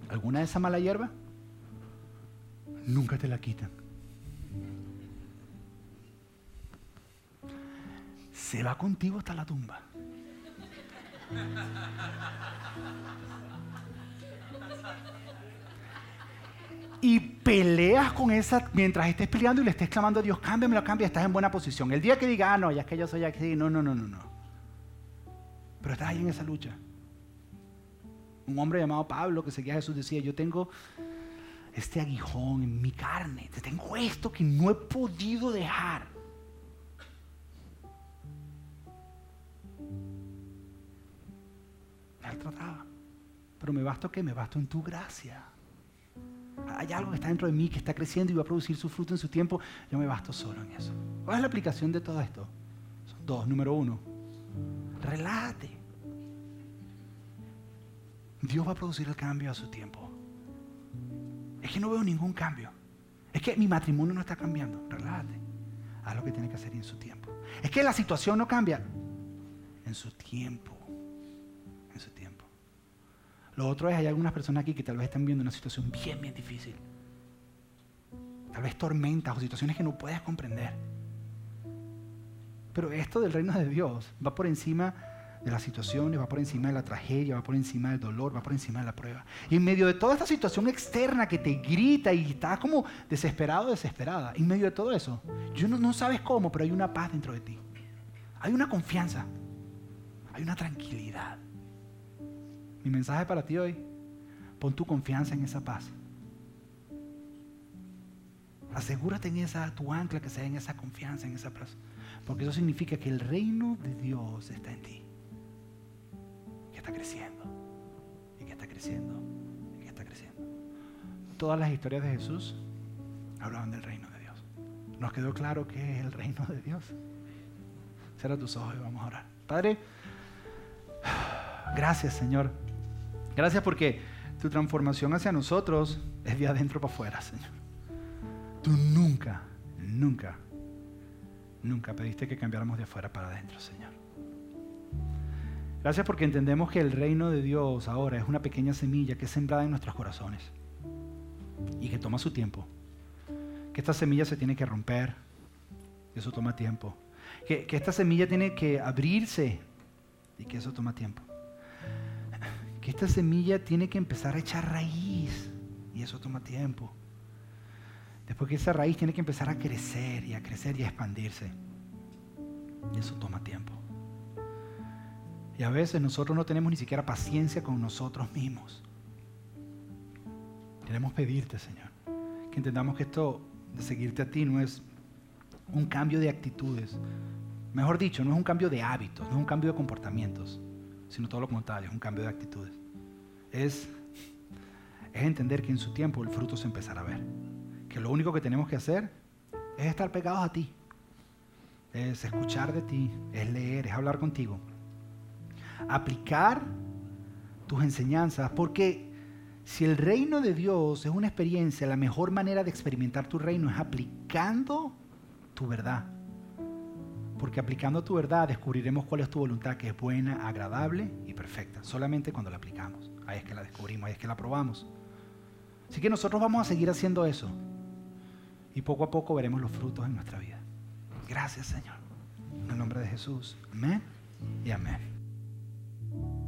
¿Alguna de esa mala hierba? Nunca te la quitan. Se va contigo hasta la tumba. Y peleas con esa mientras estés peleando y le estés clamando a Dios, cámbiame lo cambia, estás en buena posición. El día que diga, ah, no, ya es que yo soy aquí, no, no, no, no, no. Pero estás ahí en esa lucha. Un hombre llamado Pablo que seguía a Jesús decía, yo tengo este aguijón en mi carne, tengo esto que no he podido dejar. Él trataba. Pero me basto que me basto en tu gracia. Hay algo que está dentro de mí que está creciendo y va a producir su fruto en su tiempo. Yo me basto solo en eso. ¿Cuál es la aplicación de todo esto? Son dos. Número uno, relájate. Dios va a producir el cambio a su tiempo. Es que no veo ningún cambio. Es que mi matrimonio no está cambiando. Relájate. Haz lo que tiene que hacer en su tiempo. Es que la situación no cambia. En su tiempo. En su tiempo. Lo otro es, hay algunas personas aquí que tal vez están viendo una situación bien, bien difícil. Tal vez tormentas o situaciones que no puedes comprender. Pero esto del reino de Dios va por encima de las situaciones, va por encima de la tragedia, va por encima del dolor, va por encima de la prueba. Y en medio de toda esta situación externa que te grita y estás como desesperado, desesperada, en medio de todo eso, yo no, no sabes cómo, pero hay una paz dentro de ti. Hay una confianza, hay una tranquilidad. Mi mensaje para ti hoy, pon tu confianza en esa paz. Asegúrate en esa, tu ancla que sea en esa confianza, en esa paz. Porque eso significa que el reino de Dios está en ti está creciendo, y que está creciendo, y que está creciendo. Todas las historias de Jesús hablaban del reino de Dios. ¿Nos quedó claro que es el reino de Dios? Cierra tus ojos y vamos a orar. Padre, gracias Señor. Gracias porque tu transformación hacia nosotros es de adentro para afuera, Señor. Tú nunca, nunca, nunca pediste que cambiáramos de afuera para adentro, Señor. Gracias porque entendemos que el reino de Dios ahora es una pequeña semilla que es sembrada en nuestros corazones y que toma su tiempo. Que esta semilla se tiene que romper, eso toma tiempo. Que, que esta semilla tiene que abrirse y que eso toma tiempo. Que esta semilla tiene que empezar a echar raíz y eso toma tiempo. Después que esa raíz tiene que empezar a crecer y a crecer y a expandirse. Y eso toma tiempo. Y a veces nosotros no tenemos ni siquiera paciencia con nosotros mismos. Queremos pedirte, Señor, que entendamos que esto de seguirte a ti no es un cambio de actitudes. Mejor dicho, no es un cambio de hábitos, no es un cambio de comportamientos, sino todo lo contrario, es un cambio de actitudes. Es, entender que en su tiempo el fruto se empezará a ver. Que lo único que tenemos que hacer es estar pegados a ti. Es escuchar de ti, es leer, es hablar contigo. Aplicar tus enseñanzas, porque si el reino de Dios es una experiencia, la mejor manera de experimentar tu reino es aplicando tu verdad. Porque aplicando tu verdad descubriremos cuál es tu voluntad, que es buena, agradable y perfecta. Solamente cuando la aplicamos. Ahí es que la descubrimos, ahí es que la probamos. Así que nosotros vamos a seguir haciendo eso. Y poco a poco veremos los frutos en nuestra vida. Gracias Señor. En el nombre de Jesús. Amén y amén. thank you